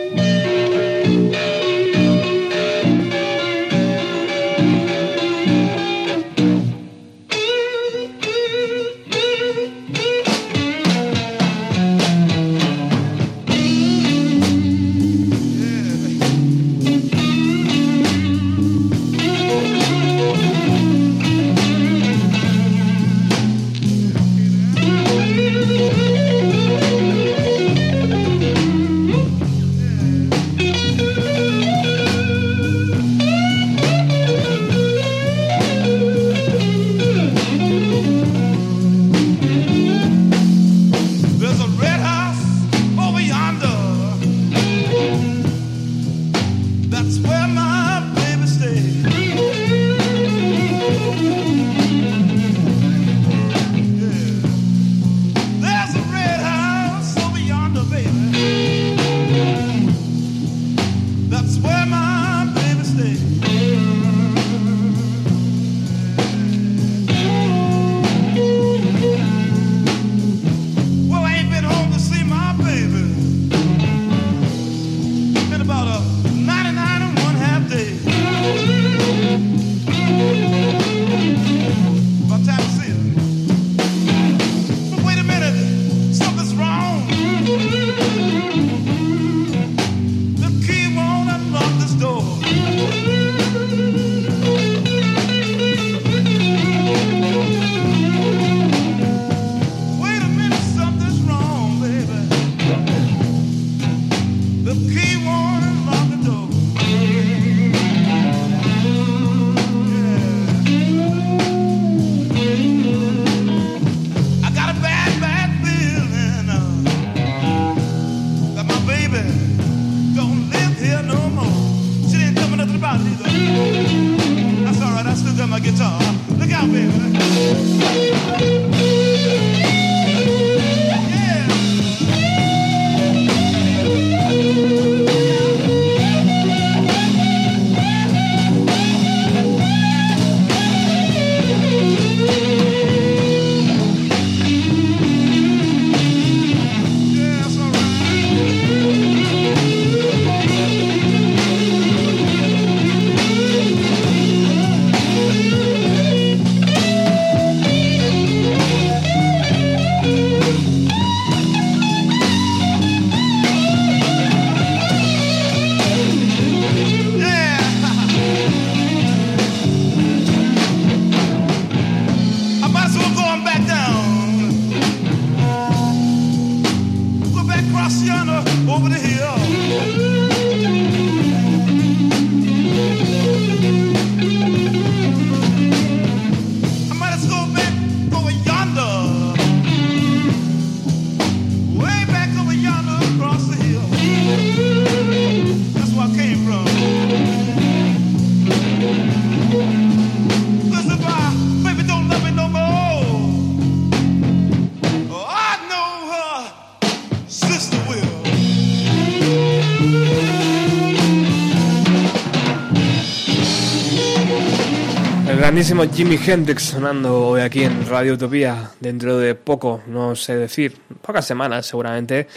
Grandísimo Jimi Hendrix sonando hoy aquí en Radio Utopía. Dentro de poco, no sé decir, pocas semanas seguramente,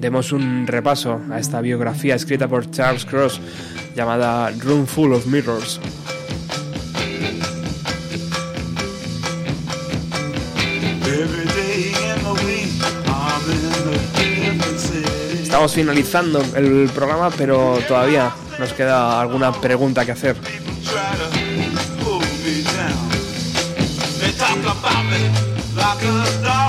demos un repaso a esta biografía escrita por Charles Cross llamada Room Full of Mirrors. Estamos finalizando el programa, pero todavía nos queda alguna pregunta que hacer. Like a dog.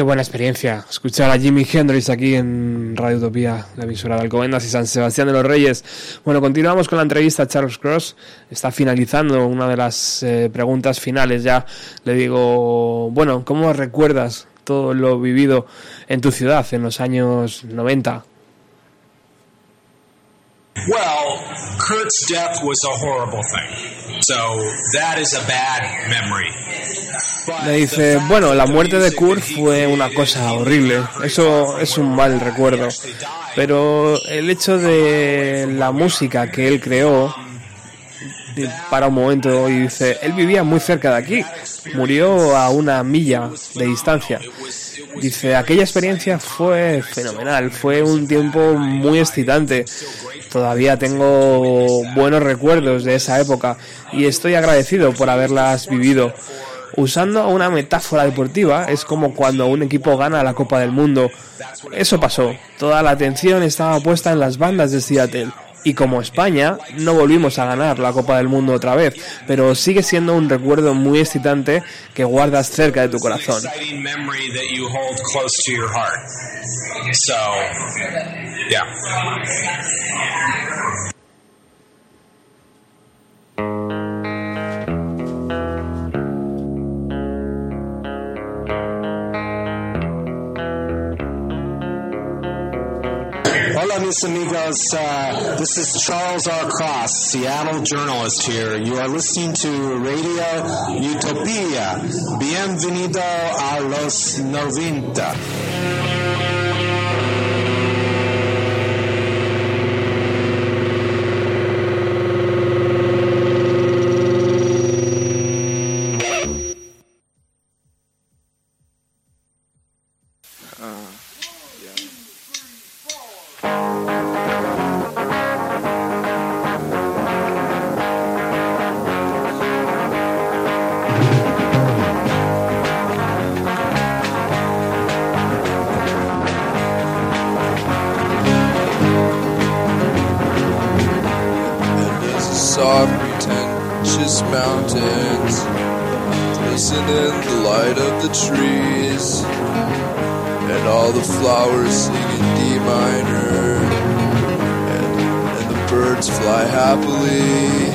Qué buena experiencia escuchar a Jimi Hendrix aquí en Radio Utopía, la emisora de Alcobendas y San Sebastián de los Reyes. Bueno, continuamos con la entrevista a Charles Cross. Está finalizando una de las eh, preguntas finales. Ya le digo, bueno, ¿cómo recuerdas todo lo vivido en tu ciudad en los años 90? Well, Kurt's death was a horrible thing. So that is a bad memory. Le dice, bueno, la muerte de Kurt fue una cosa horrible, eso es un mal recuerdo, pero el hecho de la música que él creó, para un momento y dice, él vivía muy cerca de aquí, murió a una milla de distancia. Dice, aquella experiencia fue fenomenal, fue un tiempo muy excitante. Todavía tengo buenos recuerdos de esa época y estoy agradecido por haberlas vivido. Usando una metáfora deportiva, es como cuando un equipo gana la Copa del Mundo. Eso pasó. Toda la atención estaba puesta en las bandas de Seattle. Y como España, no volvimos a ganar la Copa del Mundo otra vez, pero sigue siendo un recuerdo muy excitante que guardas cerca de tu corazón. Hola, mis amigos. Uh, this is Charles R. Cross, Seattle journalist here. You are listening to Radio Utopia. Bienvenido a los 90. Pretentious mountains Glisten in the light of the trees And all the flowers sing in D minor And, and the birds fly happily.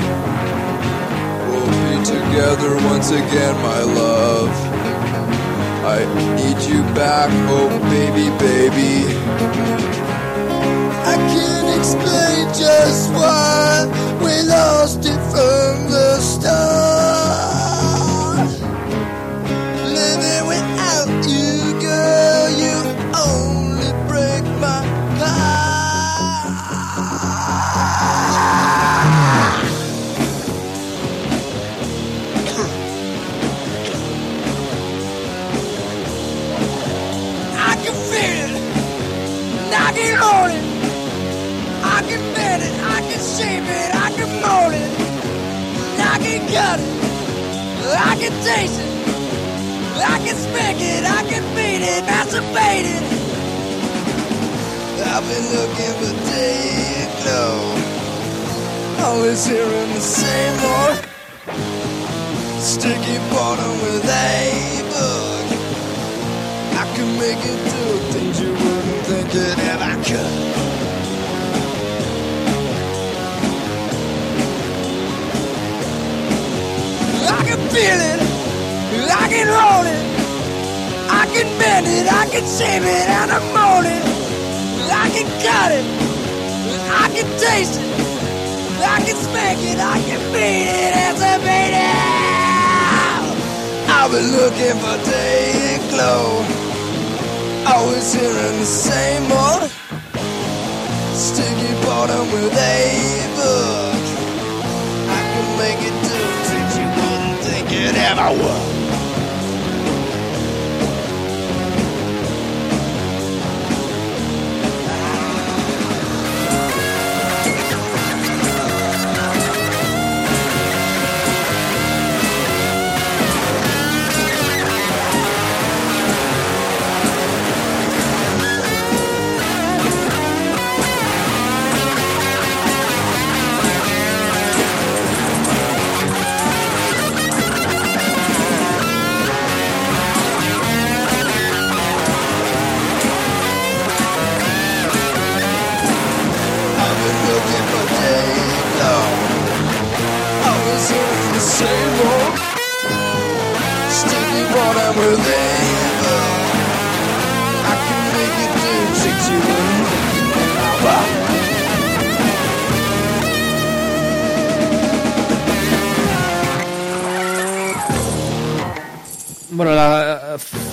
We'll be together once again, my love. I need you back, oh baby, baby I can't explain just why we lost it from the start. I it, I can spank it, I can beat it, masturbate it. I've been looking for day glow, always hearing the same old sticky bottom with a book. I can make it do things you wouldn't think it ever could. I can feel it, I hold it, I can bend it, I can shape it, and I mold it, I can cut it, I can taste it, I can smack it, I can beat it, and to beat it. I've been looking for day and glow, always hearing the same old sticky bottom with a book. I can make it do things you wouldn't think it ever would.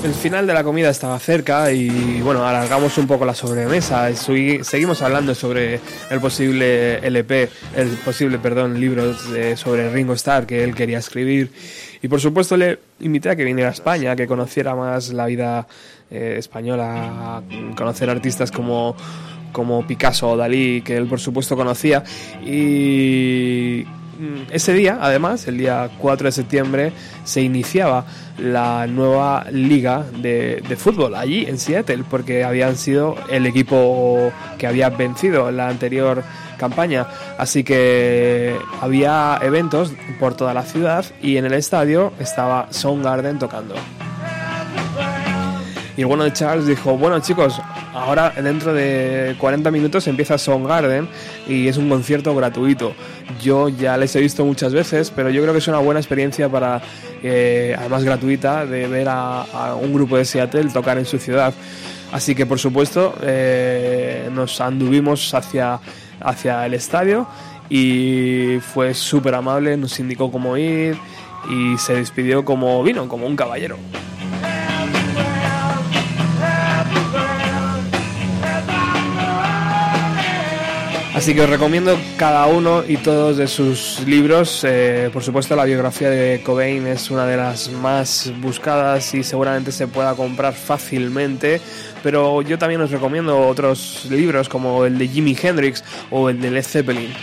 El final de la comida estaba cerca y bueno, alargamos un poco la sobremesa. y Seguimos hablando sobre el posible LP, el posible, perdón, libro sobre Ringo Starr que él quería escribir. Y por supuesto le invité a que viniera a España, que conociera más la vida eh, española, conocer artistas como, como Picasso o Dalí, que él por supuesto conocía. Y ese día, además, el día 4 de septiembre, se iniciaba la nueva liga de, de fútbol allí en Seattle, porque habían sido el equipo que había vencido en la anterior campaña. Así que había eventos por toda la ciudad y en el estadio estaba Soundgarden tocando. Y el bueno de Charles dijo, bueno chicos, ahora dentro de 40 minutos empieza Song Garden y es un concierto gratuito. Yo ya les he visto muchas veces, pero yo creo que es una buena experiencia para, eh, además gratuita, de ver a, a un grupo de Seattle tocar en su ciudad. Así que por supuesto eh, nos anduvimos hacia, hacia el estadio y fue súper amable, nos indicó cómo ir y se despidió como vino, como un caballero. Así que os recomiendo cada uno y todos de sus libros. Eh, por supuesto, la biografía de Cobain es una de las más buscadas y seguramente se pueda comprar fácilmente. Pero yo también os recomiendo otros libros como el de Jimi Hendrix o el de Led Zeppelin.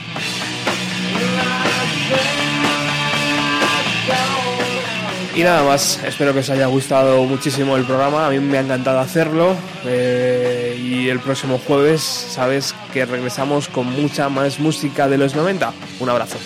Y nada más, espero que os haya gustado muchísimo el programa, a mí me ha encantado hacerlo eh, y el próximo jueves sabes que regresamos con mucha más música de los 90. Un abrazo.